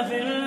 في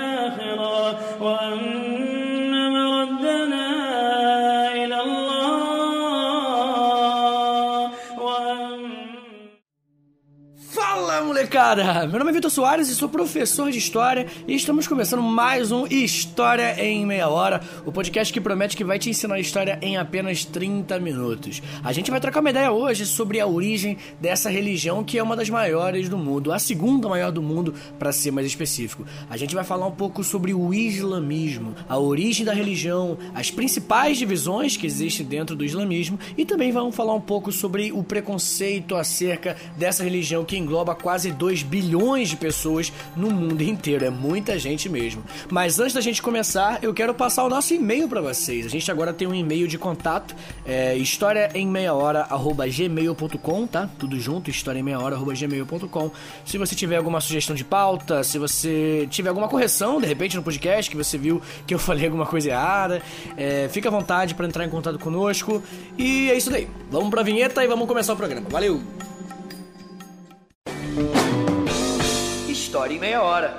molecada! Meu nome é Vitor Soares e sou professor de História e estamos começando mais um História em Meia Hora, o podcast que promete que vai te ensinar história em apenas 30 minutos. A gente vai trocar uma ideia hoje sobre a origem dessa religião que é uma das maiores do mundo, a segunda maior do mundo, para ser mais específico. A gente vai falar um pouco sobre o islamismo, a origem da religião, as principais divisões que existem dentro do islamismo e também vamos falar um pouco sobre o preconceito acerca dessa religião que engloba quase 2 bilhões de pessoas no mundo inteiro. É muita gente mesmo. Mas antes da gente começar, eu quero passar o nosso e-mail para vocês. A gente agora tem um e-mail de contato, é história em meia hora, gmail.com, tá? Tudo junto, história em meia hora, gmail.com. Se você tiver alguma sugestão de pauta, se você tiver alguma correção, de repente, no podcast, que você viu que eu falei alguma coisa errada, é, fica à vontade para entrar em contato conosco. E é isso daí. Vamos pra vinheta e vamos começar o programa. Valeu! História em meia hora.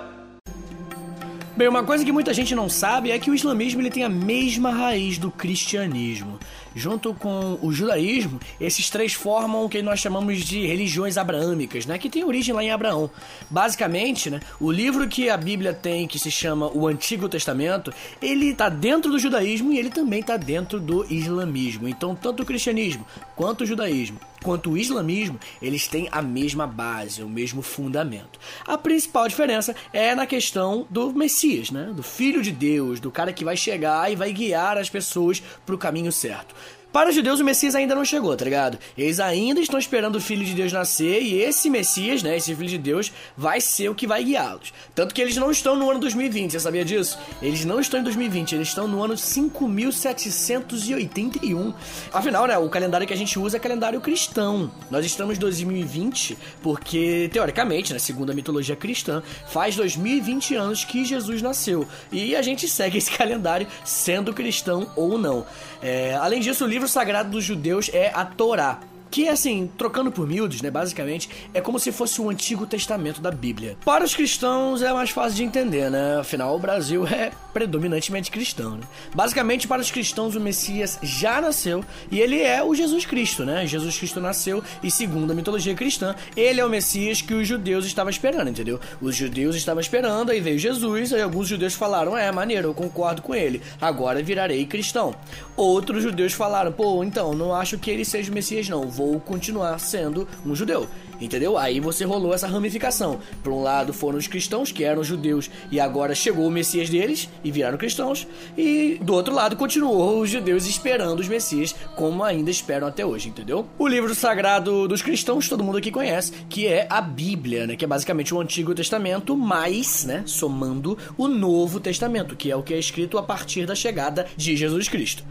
Bem, uma coisa que muita gente não sabe é que o islamismo ele tem a mesma raiz do cristianismo. Junto com o judaísmo, esses três formam o que nós chamamos de religiões abraâmicas, né, que tem origem lá em Abraão. Basicamente, né, o livro que a Bíblia tem, que se chama o Antigo Testamento, ele está dentro do judaísmo e ele também está dentro do islamismo. Então, tanto o cristianismo quanto o judaísmo quanto o islamismo, eles têm a mesma base, o mesmo fundamento. A principal diferença é na questão do Messias, né? Do Filho de Deus, do cara que vai chegar e vai guiar as pessoas para o caminho certo. Para os judeus, o Messias ainda não chegou, tá ligado? Eles ainda estão esperando o Filho de Deus nascer e esse Messias, né, esse Filho de Deus, vai ser o que vai guiá-los. Tanto que eles não estão no ano 2020, você sabia disso? Eles não estão em 2020, eles estão no ano 5781. Afinal, né, o calendário que a gente usa é calendário cristão. Nós estamos em 2020 porque, teoricamente, né, segundo a mitologia cristã, faz 2020 anos que Jesus nasceu. E a gente segue esse calendário sendo cristão ou não. É, além disso, o livro sagrado dos judeus é a Torá. Que, assim, trocando por miúdos, né, basicamente, é como se fosse o Antigo Testamento da Bíblia. Para os cristãos é mais fácil de entender, né? Afinal, o Brasil é predominantemente cristão, né? Basicamente, para os cristãos, o Messias já nasceu e ele é o Jesus Cristo, né? Jesus Cristo nasceu e, segundo a mitologia cristã, ele é o Messias que os judeus estavam esperando, entendeu? Os judeus estavam esperando, aí veio Jesus, aí alguns judeus falaram, é, maneiro, eu concordo com ele, agora virarei cristão. Outros judeus falaram, pô, então, não acho que ele seja o Messias, não, vou continuar sendo um judeu. Entendeu? Aí você rolou essa ramificação. Por um lado foram os cristãos, que eram judeus, e agora chegou o Messias deles e viraram cristãos. E do outro lado continuou os judeus esperando os Messias, como ainda esperam até hoje, entendeu? O livro sagrado dos cristãos, todo mundo aqui conhece, que é a Bíblia, né? Que é basicamente o Antigo Testamento, mais, né? Somando o Novo Testamento, que é o que é escrito a partir da chegada de Jesus Cristo.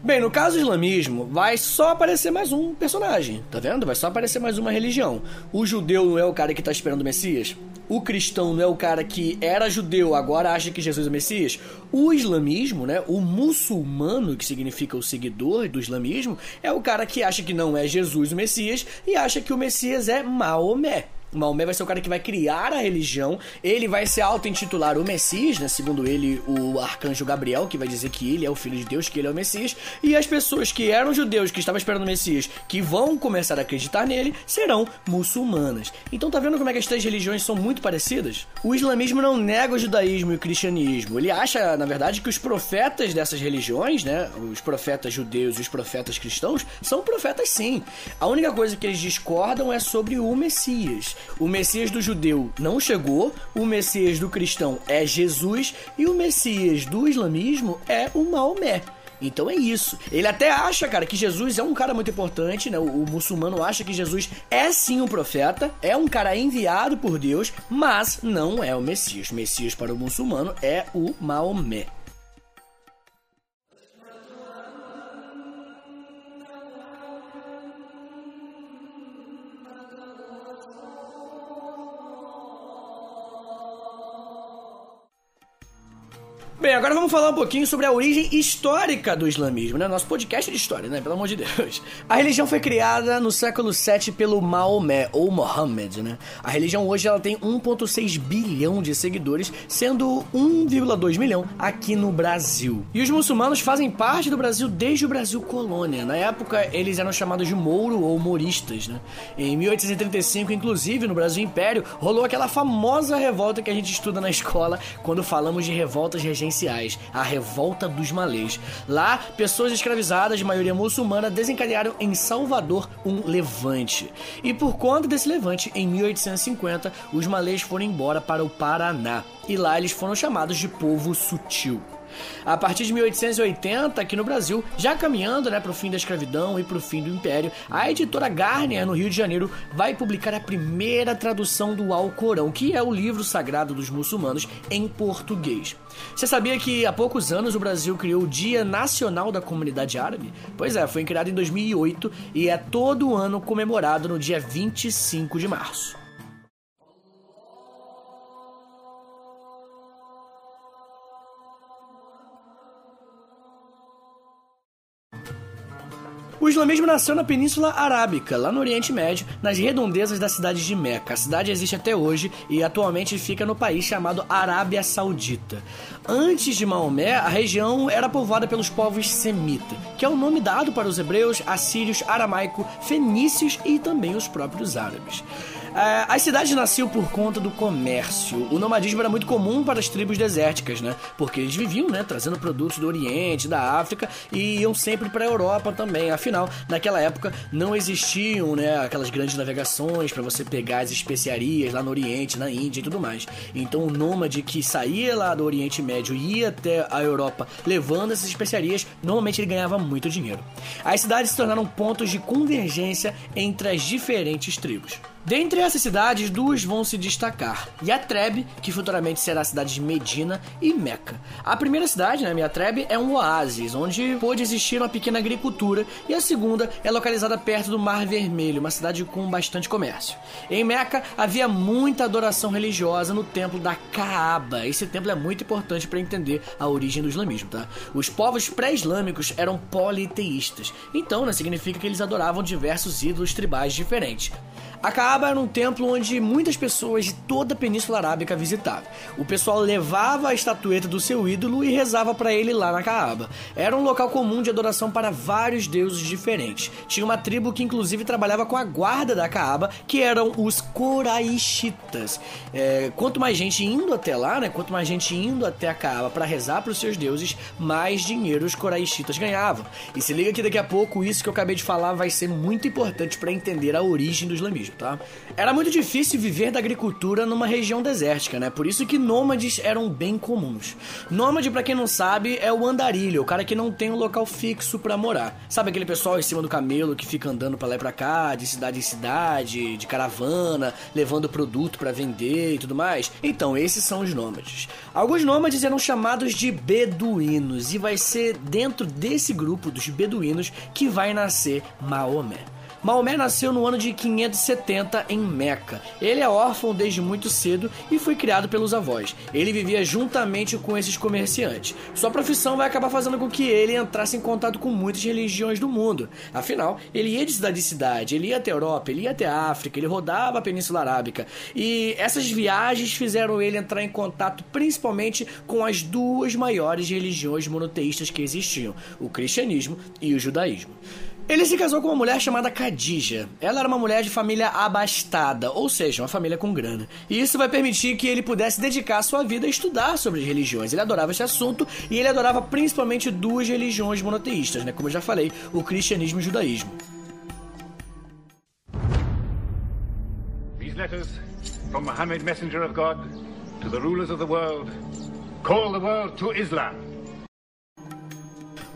Bem, no caso do islamismo, vai só aparecer mais um personagem, tá vendo? Vai só aparecer mais uma religião. O judeu não é o cara que tá esperando o Messias? O cristão não é o cara que era judeu, agora acha que Jesus é o Messias? O islamismo, né? O muçulmano, que significa o seguidor do islamismo, é o cara que acha que não é Jesus o Messias e acha que o Messias é Maomé. Maomé vai ser o cara que vai criar a religião, ele vai se auto-intitular o Messias, né? Segundo ele, o arcanjo Gabriel, que vai dizer que ele é o filho de Deus, que ele é o Messias, e as pessoas que eram judeus, que estavam esperando o Messias, que vão começar a acreditar nele, serão muçulmanas. Então tá vendo como é que as três religiões são muito parecidas? O islamismo não nega o judaísmo e o cristianismo. Ele acha, na verdade, que os profetas dessas religiões, né? Os profetas judeus e os profetas cristãos, são profetas sim. A única coisa que eles discordam é sobre o Messias. O Messias do judeu não chegou, o Messias do cristão é Jesus e o Messias do islamismo é o Maomé. Então é isso. Ele até acha, cara, que Jesus é um cara muito importante, né? O, o, muçulmano acha que Jesus é sim um profeta, é um cara enviado por Deus, mas não é o Messias. O Messias para o muçulmano é o Maomé. Bem, agora vamos falar um pouquinho sobre a origem histórica do islamismo, né? Nosso podcast de história, né? Pelo amor de Deus. A religião foi criada no século 7 pelo Maomé, ou Mohammed, né? A religião hoje ela tem 1,6 bilhão de seguidores, sendo 1,2 milhão aqui no Brasil. E os muçulmanos fazem parte do Brasil desde o Brasil colônia. Na época, eles eram chamados de Mouro ou Moristas, né? Em 1835, inclusive, no Brasil Império, rolou aquela famosa revolta que a gente estuda na escola quando falamos de revoltas a Revolta dos Malês. Lá, pessoas escravizadas de maioria muçulmana desencadearam em Salvador um levante. E por conta desse levante, em 1850, os malês foram embora para o Paraná. E lá eles foram chamados de povo sutil. A partir de 1880, aqui no Brasil, já caminhando né, para o fim da escravidão e para o fim do Império, a editora Garnier, no Rio de Janeiro, vai publicar a primeira tradução do Alcorão, que é o livro sagrado dos muçulmanos, em português. Você sabia que há poucos anos o Brasil criou o Dia Nacional da Comunidade Árabe? Pois é, foi criado em 2008 e é todo ano comemorado no dia 25 de março. O islamismo nasceu na Península Arábica, lá no Oriente Médio, nas redondezas da cidade de Meca. A cidade existe até hoje e atualmente fica no país chamado Arábia Saudita. Antes de Maomé, a região era povoada pelos povos semita, que é o nome dado para os hebreus, assírios, aramaico, fenícios e também os próprios árabes. É, as cidades nasciam por conta do comércio. O nomadismo era muito comum para as tribos desérticas, né? Porque eles viviam, né, trazendo produtos do Oriente, da África e iam sempre para a Europa também. Afinal, naquela época não existiam, né, aquelas grandes navegações para você pegar as especiarias lá no Oriente, na Índia e tudo mais. Então o nômade que saía lá do Oriente Médio e ia até a Europa levando essas especiarias, normalmente ele ganhava muito dinheiro. As cidades se tornaram pontos de convergência entre as diferentes tribos. Dentre essas cidades, duas vão se destacar: Yatreb, que futuramente será a cidade de Medina, e Meca. A primeira cidade, né, Yatreb, é um oásis, onde pôde existir uma pequena agricultura, e a segunda é localizada perto do Mar Vermelho, uma cidade com bastante comércio. Em Meca havia muita adoração religiosa no templo da Kaaba. Esse templo é muito importante para entender a origem do islamismo, tá? Os povos pré-islâmicos eram politeístas, então né, significa que eles adoravam diversos ídolos tribais diferentes. A Kaaba era um templo onde muitas pessoas de toda a Península Arábica visitavam. O pessoal levava a estatueta do seu ídolo e rezava para ele lá na Kaaba. Era um local comum de adoração para vários deuses diferentes. Tinha uma tribo que inclusive trabalhava com a guarda da Kaaba, que eram os Coraixitas. É, quanto mais gente indo até lá, né, quanto mais gente indo até a Kaaba para rezar para os seus deuses, mais dinheiro os Coraixitas ganhavam. E se liga que daqui a pouco isso que eu acabei de falar vai ser muito importante para entender a origem do islamismo tá? Era muito difícil viver da agricultura numa região desértica, né? Por isso que nômades eram bem comuns. Nômade, para quem não sabe, é o andarilho, o cara que não tem um local fixo para morar. Sabe aquele pessoal em cima do camelo que fica andando para lá e pra cá, de cidade em cidade, de caravana, levando produto para vender e tudo mais? Então, esses são os nômades. Alguns nômades eram chamados de beduínos e vai ser dentro desse grupo dos beduínos que vai nascer Maomé. Maomé nasceu no ano de 570 em Meca. Ele é órfão desde muito cedo e foi criado pelos avós. Ele vivia juntamente com esses comerciantes. Sua profissão vai acabar fazendo com que ele entrasse em contato com muitas religiões do mundo. Afinal, ele ia de cidade em cidade, ele ia até a Europa, ele ia até a África, ele rodava a Península Arábica. E essas viagens fizeram ele entrar em contato principalmente com as duas maiores religiões monoteístas que existiam: o cristianismo e o judaísmo. Ele se casou com uma mulher chamada Khadija. Ela era uma mulher de família abastada, ou seja, uma família com grana. E isso vai permitir que ele pudesse dedicar sua vida a estudar sobre religiões. Ele adorava esse assunto e ele adorava principalmente duas religiões monoteístas, né? Como eu já falei, o cristianismo e o judaísmo. These letters from Muhammad, messenger of God, to the rulers of the world, call the world to Islam.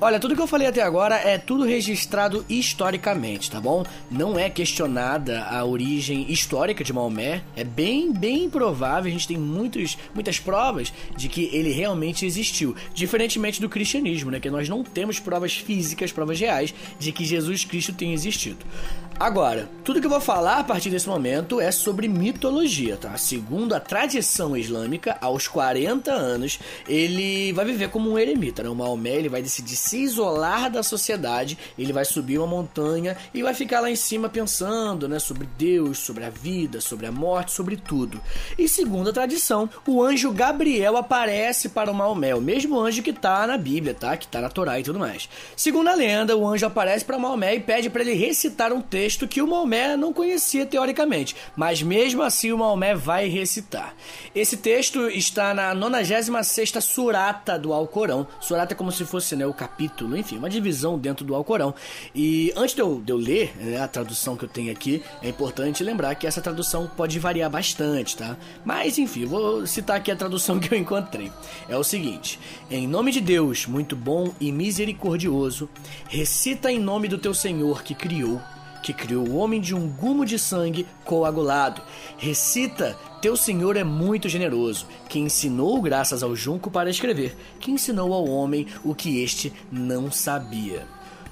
Olha, tudo que eu falei até agora é tudo registrado historicamente, tá bom? Não é questionada a origem histórica de Maomé. É bem, bem provável, a gente tem muitos, muitas provas de que ele realmente existiu. Diferentemente do cristianismo, né? Que nós não temos provas físicas, provas reais de que Jesus Cristo tenha existido. Agora, tudo que eu vou falar a partir desse momento é sobre mitologia, tá? Segundo a tradição islâmica, aos 40 anos, ele vai viver como um eremita, né? O Maomé, ele vai decidir se isolar da sociedade, ele vai subir uma montanha e vai ficar lá em cima pensando, né, sobre Deus, sobre a vida, sobre a morte, sobre tudo. E segundo a tradição, o anjo Gabriel aparece para o Maomé, o mesmo anjo que tá na Bíblia, tá? Que tá na Torá e tudo mais. Segundo a lenda, o anjo aparece para Maomé e pede para ele recitar um texto texto que o Maomé não conhecia teoricamente, mas mesmo assim o Maomé vai recitar. Esse texto está na 96 surata do Alcorão. Surata é como se fosse né, o capítulo, enfim, uma divisão dentro do Alcorão. E antes de eu, de eu ler né, a tradução que eu tenho aqui, é importante lembrar que essa tradução pode variar bastante, tá? Mas enfim, vou citar aqui a tradução que eu encontrei. É o seguinte: Em nome de Deus, muito bom e misericordioso, recita em nome do teu Senhor que criou que criou o homem de um gumo de sangue coagulado. Recita: Teu Senhor é muito generoso, que ensinou graças ao junco para escrever, que ensinou ao homem o que este não sabia.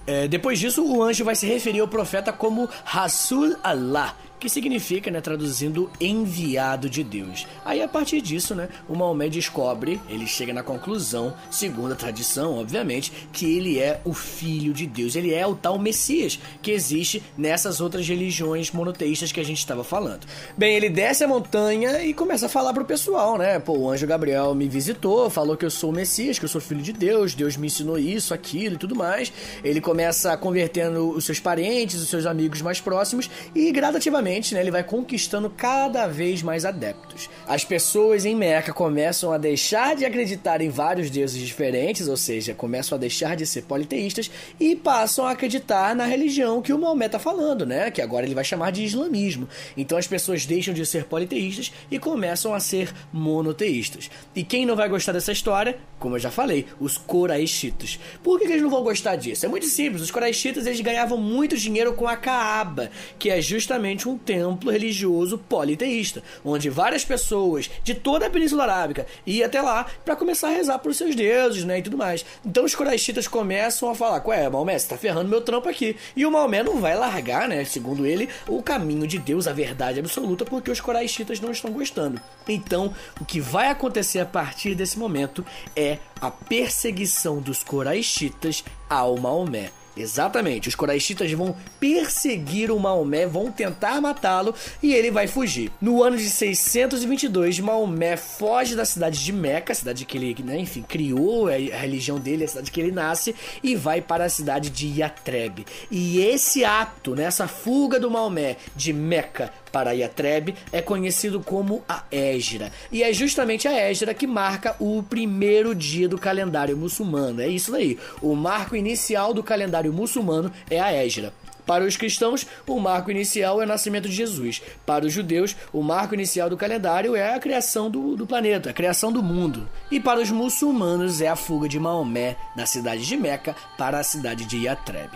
É, depois disso, o anjo vai se referir ao profeta como Rasul Allah, que significa, né, traduzindo enviado de Deus. Aí a partir disso, né, o Maomé descobre, ele chega na conclusão, segundo a tradição, obviamente, que ele é o filho de Deus, ele é o tal Messias que existe nessas outras religiões monoteístas que a gente estava falando. Bem, ele desce a montanha e começa a falar pro pessoal, né? Pô, o anjo Gabriel me visitou, falou que eu sou o Messias, que eu sou filho de Deus, Deus me ensinou isso, aquilo e tudo mais. Ele começa convertendo os seus parentes, os seus amigos mais próximos e gradativamente né, ele vai conquistando cada vez mais adeptos. As pessoas em Meca começam a deixar de acreditar em vários deuses diferentes, ou seja, começam a deixar de ser politeístas e passam a acreditar na religião que o Maomé está falando, né? Que agora ele vai chamar de islamismo. Então as pessoas deixam de ser politeístas e começam a ser monoteístas. E quem não vai gostar dessa história, como eu já falei, os coraixitas. Por que, que eles não vão gostar disso? É muito simples. Os coraixitas eles ganhavam muito dinheiro com a Kaaba, que é justamente um templo religioso politeísta, onde várias pessoas de toda a Península Arábica iam até lá para começar a rezar para os seus deuses, né, e tudo mais. Então os coraixitas começam a falar: "Qual é, Maomé, você tá ferrando meu trampo aqui". E o Maomé não vai largar, né, segundo ele, o caminho de Deus, a verdade absoluta, porque os coraixitas não estão gostando. Então, o que vai acontecer a partir desse momento é a perseguição dos coraixitas ao Maomé. Exatamente, os coraixitas vão perseguir o Maomé, vão tentar matá-lo e ele vai fugir. No ano de 622, Maomé foge da cidade de Meca, cidade que ele, né, enfim, criou a religião dele, a cidade que ele nasce, e vai para a cidade de Yatreb. E esse ato, né, essa fuga do Maomé de Meca para Yatreb é conhecido como a Égira. E é justamente a Égira que marca o primeiro dia do calendário muçulmano. É isso aí. O marco inicial do calendário muçulmano é a Égira. Para os cristãos, o marco inicial é o nascimento de Jesus. Para os judeus, o marco inicial do calendário é a criação do, do, planeta, a criação do mundo. E para os muçulmanos, é a fuga de Maomé da cidade de Meca para a cidade de Yatreb.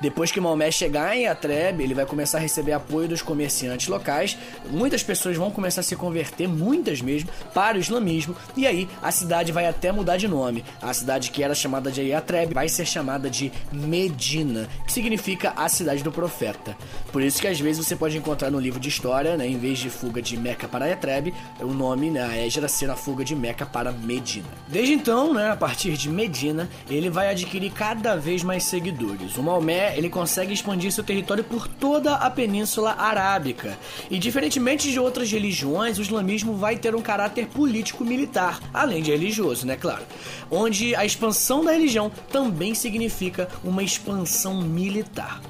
Depois que Maomé chegar em Atreb, ele vai começar a receber apoio dos comerciantes locais. Muitas pessoas vão começar a se converter, muitas mesmo, para o islamismo. E aí a cidade vai até mudar de nome. A cidade que era chamada de Atreb vai ser chamada de Medina, que significa a cidade do profeta. Por isso que às vezes você pode encontrar no livro de história, né, em vez de fuga de Meca para Atreb, o nome, né, a Égira ser a fuga de Meca para Medina. Desde então, né, a partir de Medina, ele vai adquirir cada vez mais seguidores. O Maomé ele consegue expandir seu território por toda a Península Arábica. E diferentemente de outras religiões, o islamismo vai ter um caráter político-militar, além de religioso, né, claro. Onde a expansão da religião também significa uma expansão militar.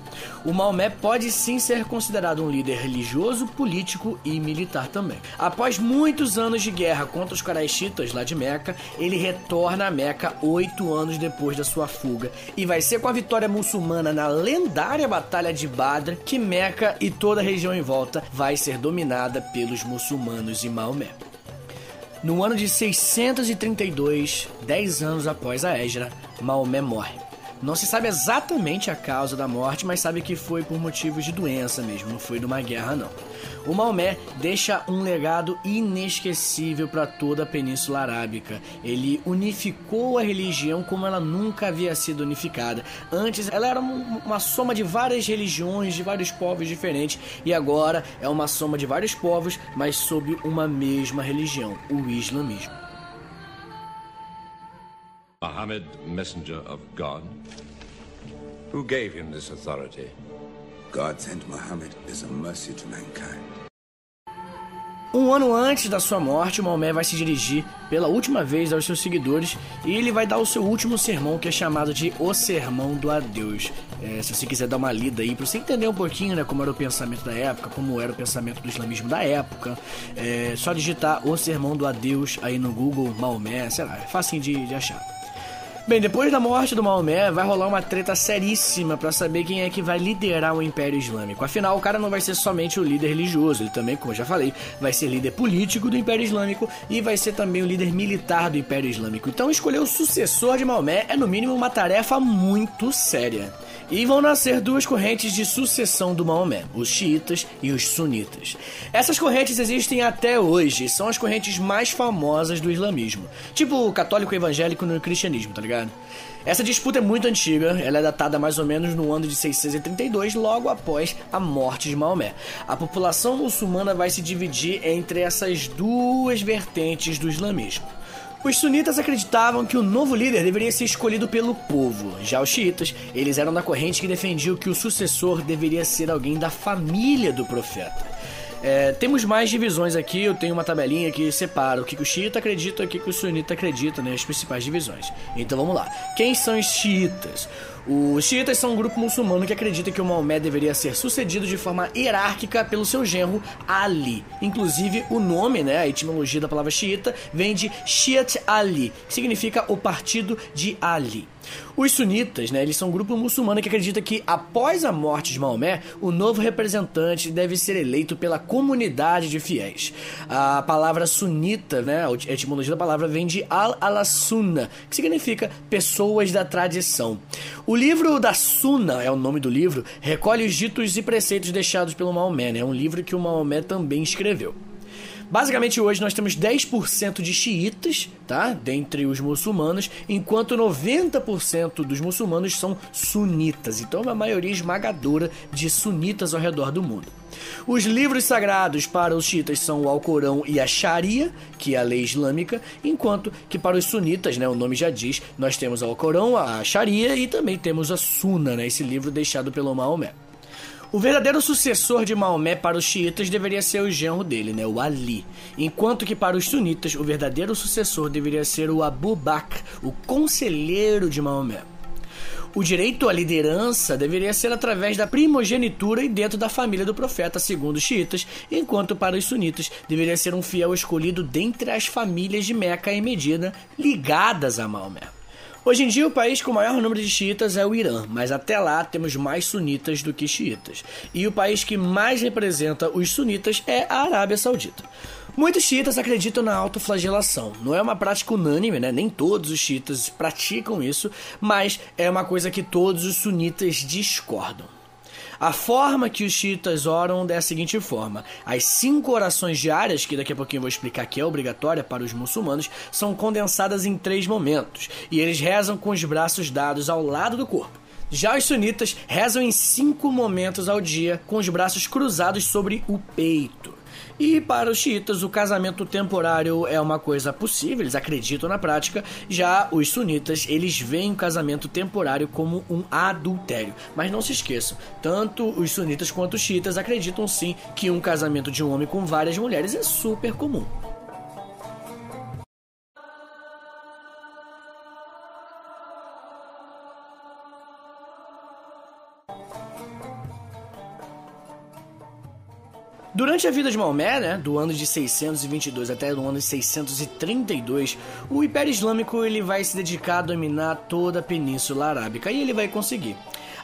O Maomé pode sim ser considerado um líder religioso, político e militar também. Após muitos anos de guerra contra os Quraishitas lá de Meca, ele retorna a Meca oito anos depois da sua fuga e vai ser com a vitória muçulmana na lendária Batalha de Badr que Meca e toda a região em volta vai ser dominada pelos muçulmanos e Maomé. No ano de 632, dez anos após a Égira, Maomé morre. Não se sabe exatamente a causa da morte, mas sabe que foi por motivos de doença mesmo, não foi de uma guerra não. O Maomé deixa um legado inesquecível para toda a Península Arábica. Ele unificou a religião como ela nunca havia sido unificada. Antes ela era uma soma de várias religiões, de vários povos diferentes, e agora é uma soma de vários povos, mas sob uma mesma religião, o islamismo. Muhammad, messenger of God? Who gave him this authority? God sent Muhammad as a mercy to mankind. Um ano antes da sua morte, Maomé vai se dirigir pela última vez aos seus seguidores e ele vai dar o seu último sermão, que é chamado de O Sermão do Adeus. É, se você quiser dar uma lida aí, para você entender um pouquinho né, como era o pensamento da época, como era o pensamento do islamismo da época, é só digitar O Sermão do Adeus aí no Google, Maomé, sei lá, é fácil de, de achar. Bem, depois da morte do Maomé, vai rolar uma treta seríssima para saber quem é que vai liderar o Império Islâmico. Afinal, o cara não vai ser somente o líder religioso, ele também, como já falei, vai ser líder político do Império Islâmico e vai ser também o líder militar do Império Islâmico. Então, escolher o sucessor de Maomé é, no mínimo, uma tarefa muito séria. E vão nascer duas correntes de sucessão do Maomé, os xiitas e os sunitas. Essas correntes existem até hoje, são as correntes mais famosas do islamismo, tipo católico evangélico no cristianismo, tá ligado? Essa disputa é muito antiga, ela é datada mais ou menos no ano de 632, logo após a morte de Maomé. A população muçulmana vai se dividir entre essas duas vertentes do islamismo. Os sunitas acreditavam que o novo líder deveria ser escolhido pelo povo. Já os xiitas, eles eram da corrente que defendiam que o sucessor deveria ser alguém da família do profeta. É, temos mais divisões aqui, eu tenho uma tabelinha que separa o que, o xiita acredita e o que, o sunita acredita, né, as principais divisões. Então vamos lá. Quem são os xiitas? Os xiitas são um grupo muçulmano que acredita que o Maomé deveria ser sucedido de forma hierárquica pelo seu genro Ali. Inclusive, o nome, né, a etimologia da palavra xiita, vem de Shiat Ali, que significa o partido de Ali. Os sunitas, né, eles são um grupo muçulmano que acredita que após a morte de Maomé, o novo representante deve ser eleito pela comunidade de fiéis. A palavra sunita, né, a etimologia da palavra vem de al-ala-sunna, que significa pessoas da tradição. O livro da Sunna, é o nome do livro, recolhe os ditos e preceitos deixados pelo Maomé, né, é um livro que o Maomé também escreveu. Basicamente hoje nós temos 10% de xiitas, tá? Dentre os muçulmanos, enquanto 90% dos muçulmanos são sunitas. Então é uma maioria esmagadora de sunitas ao redor do mundo. Os livros sagrados para os xiitas são o Alcorão e a Sharia, que é a lei islâmica, enquanto que para os sunitas, né, o nome já diz, nós temos o Alcorão, a Sharia e também temos a Sunna, né, esse livro deixado pelo Maomé. O verdadeiro sucessor de Maomé para os xiitas deveria ser o genro dele, né, o Ali, enquanto que para os sunitas o verdadeiro sucessor deveria ser o Abu Bakr, o conselheiro de Maomé. O direito à liderança deveria ser através da primogenitura e dentro da família do profeta, segundo os xiitas, enquanto para os sunitas deveria ser um fiel escolhido dentre as famílias de Meca e Medina ligadas a Maomé. Hoje em dia, o país com o maior número de xiitas é o Irã, mas até lá temos mais sunitas do que xiitas. E o país que mais representa os sunitas é a Arábia Saudita. Muitos xiitas acreditam na autoflagelação. Não é uma prática unânime, né? Nem todos os xiitas praticam isso, mas é uma coisa que todos os sunitas discordam. A forma que os xiitas oram é a seguinte forma: as cinco orações diárias, que daqui a pouquinho eu vou explicar que é obrigatória para os muçulmanos, são condensadas em três momentos, e eles rezam com os braços dados ao lado do corpo. Já os sunitas rezam em cinco momentos ao dia, com os braços cruzados sobre o peito. E para os xiitas, o casamento temporário é uma coisa possível, eles acreditam na prática. Já os sunitas, eles veem o casamento temporário como um adultério. Mas não se esqueçam, tanto os sunitas quanto os xiitas acreditam sim que um casamento de um homem com várias mulheres é super comum. Durante a vida de Maomé, né, do ano de 622 até o ano de 632, o Império Islâmico ele vai se dedicar a dominar toda a Península Arábica e ele vai conseguir.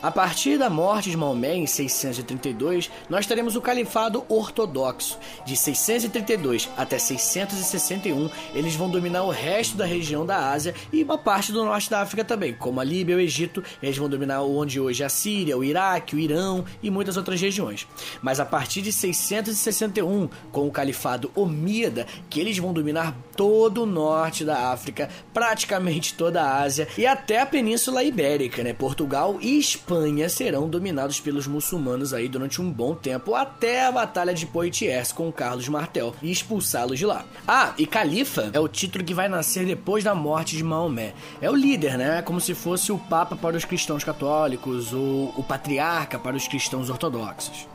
A partir da morte de Maomé em 632, nós teremos o Califado Ortodoxo. De 632 até 661, eles vão dominar o resto da região da Ásia e uma parte do norte da África também, como a Líbia e o Egito. Eles vão dominar onde hoje é a Síria, o Iraque, o Irão e muitas outras regiões. Mas a partir de 661, com o Califado Omíada, que eles vão dominar todo o norte da África, praticamente toda a Ásia e até a Península Ibérica, né? Portugal e Espanha serão dominados pelos muçulmanos aí durante um bom tempo, até a Batalha de Poitiers com Carlos Martel e expulsá-los de lá. Ah, e Califa é o título que vai nascer depois da morte de Maomé. É o líder, né? Como se fosse o Papa para os cristãos católicos ou o patriarca para os cristãos ortodoxos.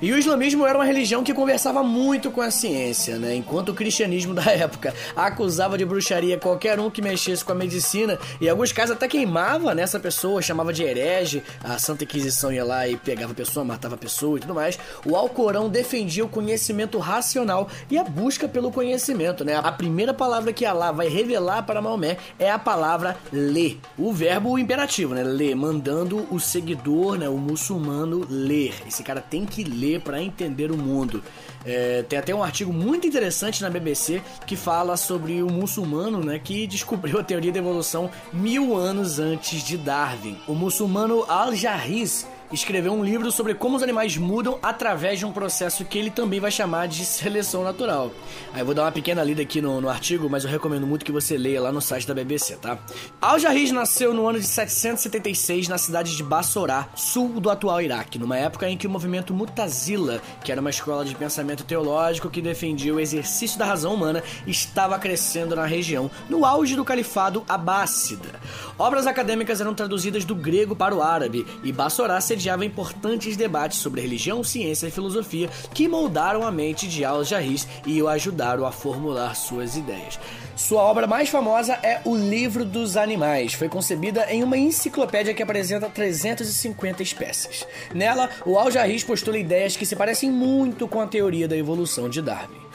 E o islamismo era uma religião que conversava muito com a ciência, né? Enquanto o cristianismo da época acusava de bruxaria qualquer um que mexesse com a medicina, e em alguns casos até queimava nessa pessoa, chamava de herege, a Santa Inquisição ia lá e pegava a pessoa, matava a pessoa e tudo mais. O Alcorão defendia o conhecimento racional e a busca pelo conhecimento, né? A primeira palavra que Allah vai revelar para Maomé é a palavra ler. O verbo imperativo, né? Ler, mandando o seguidor, né, o muçulmano ler. Esse cara tem que ler para entender o mundo. É, tem até um artigo muito interessante na BBC que fala sobre o muçulmano né, que descobriu a teoria da evolução mil anos antes de Darwin. O muçulmano Al-Jarriz escreveu um livro sobre como os animais mudam através de um processo que ele também vai chamar de seleção natural. Aí eu vou dar uma pequena lida aqui no, no artigo, mas eu recomendo muito que você leia lá no site da BBC, tá? Al-Jarriz nasceu no ano de 776 na cidade de Bassorá, sul do atual Iraque, numa época em que o movimento Mutazila, que era uma escola de pensamento teológico que defendia o exercício da razão humana, estava crescendo na região, no auge do califado Abássida. Obras acadêmicas eram traduzidas do grego para o árabe e Bassorá sediava importantes debates sobre religião, ciência e filosofia que moldaram a mente de Al-Jarris e o ajudaram a formular suas ideias. Sua obra mais famosa é O Livro dos Animais. Foi concebida em uma enciclopédia que apresenta 350 espécies. Nela, o Al-Jarris postula ideias que se parecem muito com a teoria da evolução de Darwin.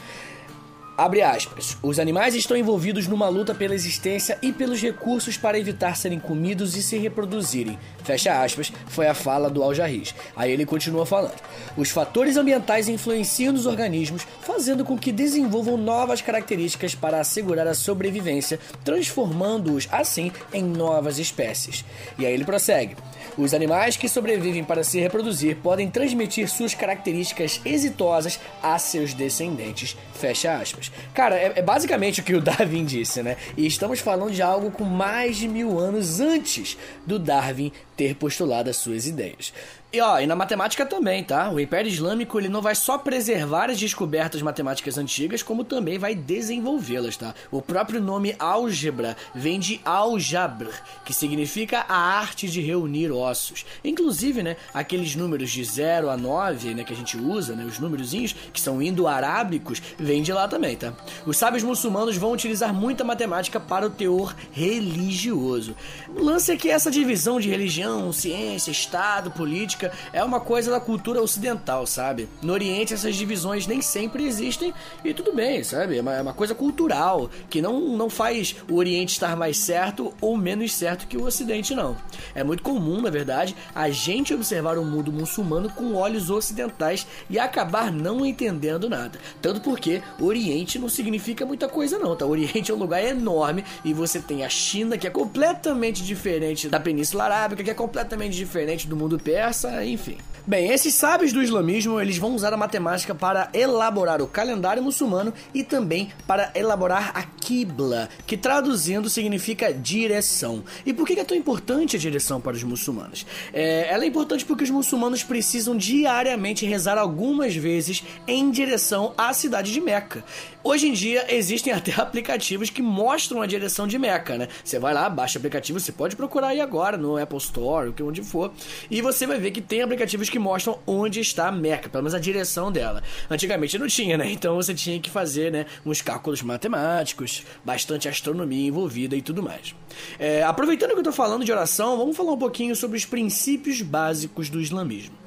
Abre aspas. Os animais estão envolvidos numa luta pela existência e pelos recursos para evitar serem comidos e se reproduzirem. Fecha aspas, foi a fala do Al-Jarris. Aí ele continua falando. Os fatores ambientais influenciam nos organismos, fazendo com que desenvolvam novas características para assegurar a sobrevivência, transformando-os assim em novas espécies. E aí ele prossegue. Os animais que sobrevivem para se reproduzir podem transmitir suas características exitosas a seus descendentes. Fecha aspas. Cara, é, é, basicamente o que o Darwin disse, né? E estamos falando de algo com mais de mil anos antes do Darwin ter postulado as suas ideias. E ó, e na matemática também, tá? O Império Islâmico ele não vai só preservar as descobertas matemáticas antigas, como também vai desenvolvê-las, tá? O próprio nome álgebra vem de aljabr, que significa a arte de reunir ossos. Inclusive, né, aqueles números de 0 a 9, né, que a gente usa, né, os númerozinhos que são indo-arábicos, vem de lá também, tá? Os sábios muçulmanos vão utilizar muita matemática para o teor religioso. O lance é que essa divisão de religião, ciência, estado, política é uma coisa da cultura ocidental, sabe? No Oriente essas divisões nem sempre existem e tudo bem, sabe? É uma, é uma coisa cultural que não, não faz o Oriente estar mais certo ou menos certo que o Ocidente, não. É muito comum, na verdade, a gente observar o mundo muçulmano com olhos ocidentais e acabar não entendendo nada. Tanto porque Oriente não significa muita coisa, não, tá? O Oriente é um lugar enorme e você tem a China, que é completamente diferente da Península Arábica, que é completamente diferente do mundo persa, enfim. Bem, esses sábios do islamismo, eles vão usar a matemática para elaborar o calendário muçulmano e também para elaborar a Qibla, que traduzindo significa direção. E por que é tão importante a direção para os muçulmanos? É, ela é importante porque os muçulmanos precisam diariamente rezar algumas vezes em direção à cidade de Meca. Hoje em dia existem até aplicativos que mostram a direção de Meca, né? Você vai lá, baixa o aplicativo, você pode procurar aí agora no Apple Store, onde for, e você vai ver que tem aplicativos que mostram onde está a Meca, pelo menos a direção dela. Antigamente não tinha, né? Então você tinha que fazer, né, uns cálculos matemáticos, bastante astronomia envolvida e tudo mais. É, aproveitando que eu estou falando de oração, vamos falar um pouquinho sobre os princípios básicos do islamismo.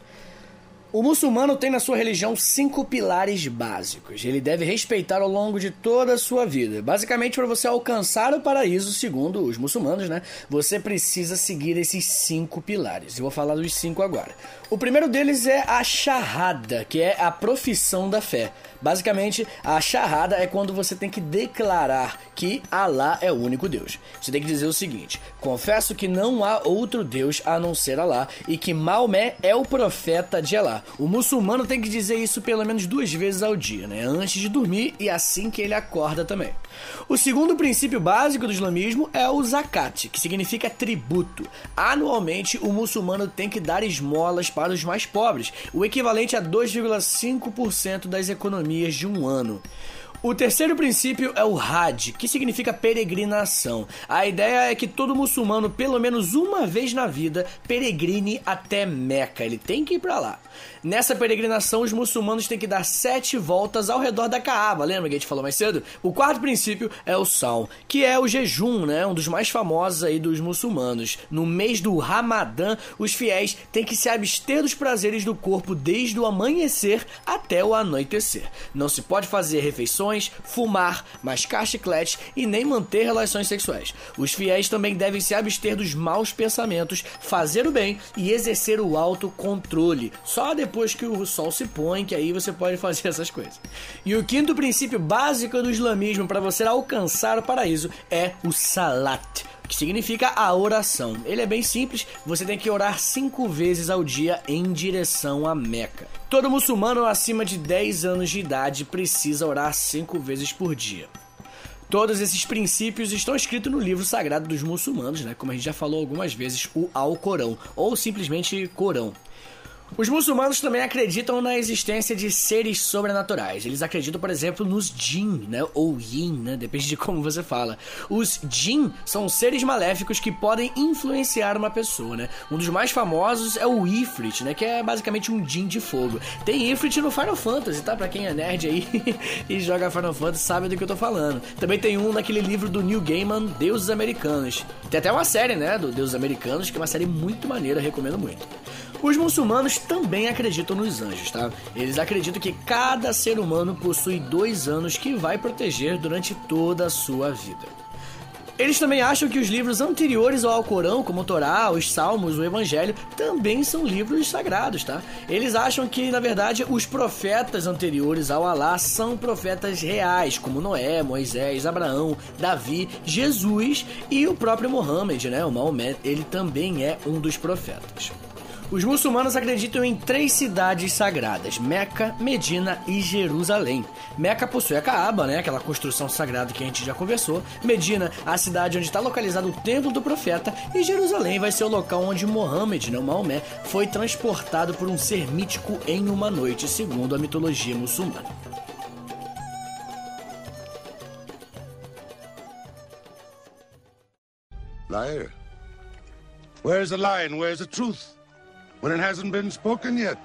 O muçulmano tem na sua religião cinco pilares básicos. Ele deve respeitar ao longo de toda a sua vida. Basicamente, para você alcançar o paraíso, segundo os muçulmanos, né? Você precisa seguir esses cinco pilares. Eu vou falar dos cinco agora. O primeiro deles é a Shahada, que é a profissão da fé. Basicamente, a Shahada é quando você tem que declarar que Alá é o único Deus. Você tem que dizer o seguinte: Confesso que não há outro Deus a não ser Alá e que Maomé é o profeta de Alá. O muçulmano tem que dizer isso pelo menos duas vezes ao dia, né? Antes de dormir e assim que ele acorda também. O segundo princípio básico do islamismo é o zakat, que significa tributo. Anualmente, o muçulmano tem que dar esmolas para os mais pobres, o equivalente a 2,5% das economias de um ano. O terceiro princípio é o Hajj, que significa peregrinação. A ideia é que todo muçulmano, pelo menos uma vez na vida, peregrine até Meca. Ele tem que ir para lá. Nessa peregrinação, os muçulmanos têm que dar sete voltas ao redor da Kaaba. Lembra que a gente falou mais cedo? O quarto princípio é o Sal, que é o jejum, né? Um dos mais famosos aí dos muçulmanos. No mês do Ramadã, os fiéis têm que se abster dos prazeres do corpo desde o amanhecer até o anoitecer. Não se pode fazer refeições, fumar, mascar chicletes e nem manter relações sexuais. Os fiéis também devem se abster dos maus pensamentos, fazer o bem e exercer o autocontrole. Só depois que o sol se põe que aí você pode fazer essas coisas. E o quinto princípio básico do islamismo para você alcançar o paraíso é o salat que significa a oração. Ele é bem simples, você tem que orar cinco vezes ao dia em direção a Meca. Todo muçulmano acima de 10 anos de idade precisa orar cinco vezes por dia. Todos esses princípios estão escritos no livro sagrado dos muçulmanos, né? Como a gente já falou algumas vezes, o Alcorão, ou simplesmente Corão. Os muçulmanos também acreditam na existência de seres sobrenaturais. Eles acreditam, por exemplo, nos jinn, né? Ou yin, né? Depende de como você fala. Os jinn são seres maléficos que podem influenciar uma pessoa, né? Um dos mais famosos é o Ifrit, né? Que é basicamente um jinn de fogo. Tem Ifrit no Final Fantasy, tá? Pra quem é nerd aí e joga Final Fantasy sabe do que eu tô falando. Também tem um naquele livro do Neil Gaiman, Deuses Americanos. Tem até uma série, né? Do Deuses Americanos, que é uma série muito maneira, recomendo muito. Os muçulmanos também acreditam nos anjos, tá? Eles acreditam que cada ser humano possui dois anos que vai proteger durante toda a sua vida. Eles também acham que os livros anteriores ao Alcorão, como o Torá, os Salmos, o Evangelho, também são livros sagrados, tá? Eles acham que, na verdade, os profetas anteriores ao Alá são profetas reais, como Noé, Moisés, Abraão, Davi, Jesus e o próprio Mohammed, né? O Maomé, ele também é um dos profetas. Os muçulmanos acreditam em três cidades sagradas: Meca, Medina e Jerusalém. Meca possui a Kaaba, né, aquela construção sagrada que a gente já conversou. Medina, a cidade onde está localizado o templo do profeta. E Jerusalém vai ser o local onde Mohammed, não Maomé, foi transportado por um ser mítico em uma noite, segundo a mitologia muçulmana. Liar. Where's the lie and where's the truth? When it hasn't been spoken yet.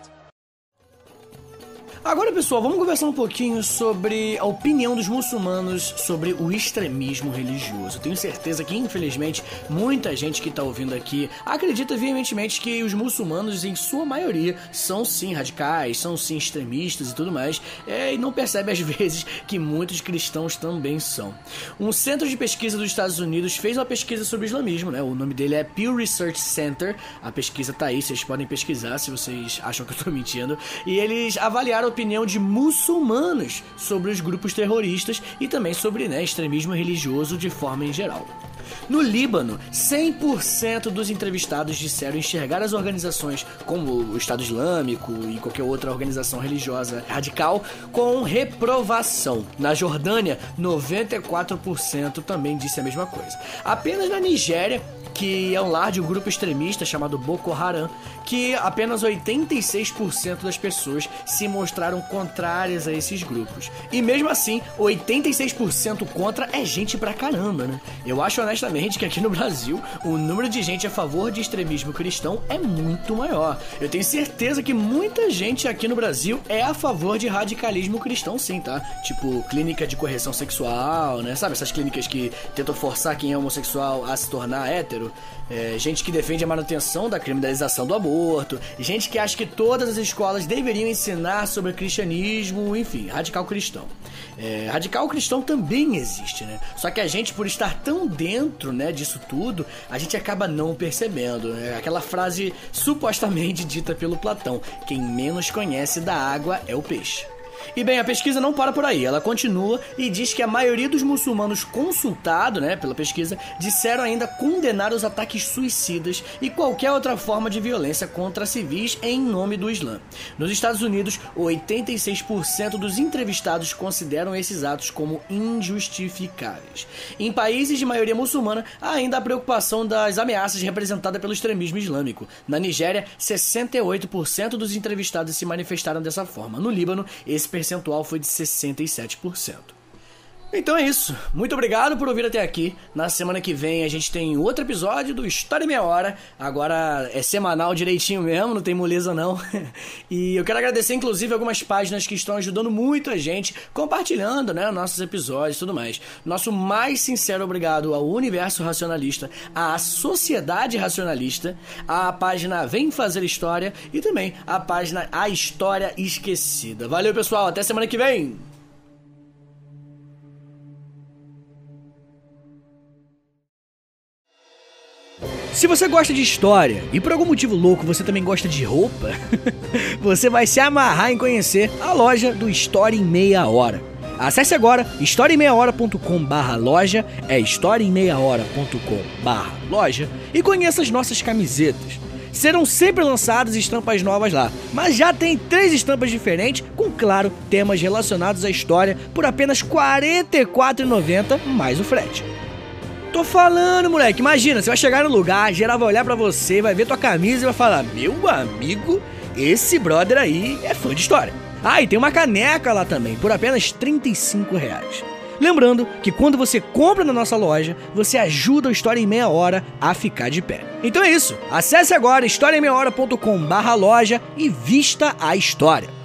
Agora, pessoal, vamos conversar um pouquinho sobre a opinião dos muçulmanos sobre o extremismo religioso. Tenho certeza que, infelizmente, muita gente que está ouvindo aqui acredita veementemente que os muçulmanos, em sua maioria, são sim radicais, são sim extremistas e tudo mais, é, e não percebe às vezes que muitos cristãos também são. Um centro de pesquisa dos Estados Unidos fez uma pesquisa sobre islamismo, né? O nome dele é Pew Research Center. A pesquisa tá aí, vocês podem pesquisar se vocês acham que eu tô mentindo. E eles avaliaram opinião de muçulmanos sobre os grupos terroristas e também sobre né, extremismo religioso de forma em geral. No Líbano, 100% dos entrevistados disseram enxergar as organizações como o Estado Islâmico e qualquer outra organização religiosa radical com reprovação. Na Jordânia, 94% também disse a mesma coisa. Apenas na Nigéria, que é um lar de um grupo extremista chamado Boko Haram, que apenas 86% das pessoas se mostraram contrárias a esses grupos. E mesmo assim, 86% contra é gente pra caramba, né? Eu acho honestamente obviamente, que aqui no Brasil o número de gente a favor de extremismo cristão é muito maior. Eu tenho certeza que muita gente aqui no Brasil é a favor de radicalismo cristão, sim, tá? Tipo, clínica de correção sexual, né? Sabe essas clínicas que tentam forçar quem é homossexual a se tornar hétero? É, gente que defende a manutenção da criminalização do aborto, gente que acha que todas as escolas deveriam ensinar sobre cristianismo, enfim, radical cristão. É, radical cristão também existe, né? Só que a gente, por estar tão dentro, né, disso tudo, a gente acaba não percebendo. Né? Aquela frase supostamente dita pelo Platão: quem menos conhece da água é o peixe. E bem, a pesquisa não para por aí, ela continua e diz que a maioria dos muçulmanos consultados, né, pela pesquisa, disseram ainda condenar os ataques suicidas e qualquer outra forma de violência contra civis em nome do Islã. Nos Estados Unidos, 86% dos entrevistados consideram esses atos como injustificáveis. Em países de maioria muçulmana, há ainda a preocupação das ameaças representadas pelo extremismo islâmico. Na Nigéria, 68% dos entrevistados se manifestaram dessa forma. No Líbano, esse percentual foi de 67%. Então é isso. Muito obrigado por ouvir até aqui. Na semana que vem a gente tem outro episódio do História em Meia Hora. Agora é semanal direitinho mesmo, não tem moleza não. E eu quero agradecer inclusive algumas páginas que estão ajudando muito a gente, compartilhando, né, nossos episódios e tudo mais. Nosso mais sincero obrigado ao Universo Racionalista, à Sociedade Racionalista, à página Vem Fazer História e também à página A História Esquecida. Valeu, pessoal, até semana que vem. Se você gosta de história e por algum motivo louco você também gosta de roupa, você vai se amarrar em conhecer a loja do História em Meia Hora. Acesse agora historiaemmeiahora.com barra loja, é historiaemmeiahora.com barra loja e conheça as nossas camisetas. Serão sempre lançadas estampas novas lá, mas já tem três estampas diferentes com, claro, temas relacionados à história por apenas R$ 44,90 mais o frete. Tô falando, moleque. Imagina, você vai chegar no lugar, geral vai olhar para você, vai ver tua camisa e vai falar: Meu amigo, esse brother aí é fã de história. Ah, e tem uma caneca lá também, por apenas 35 reais. Lembrando que quando você compra na nossa loja, você ajuda o História em Meia Hora a ficar de pé. Então é isso. Acesse agora historiaemmeiahora.com barra loja e vista a história.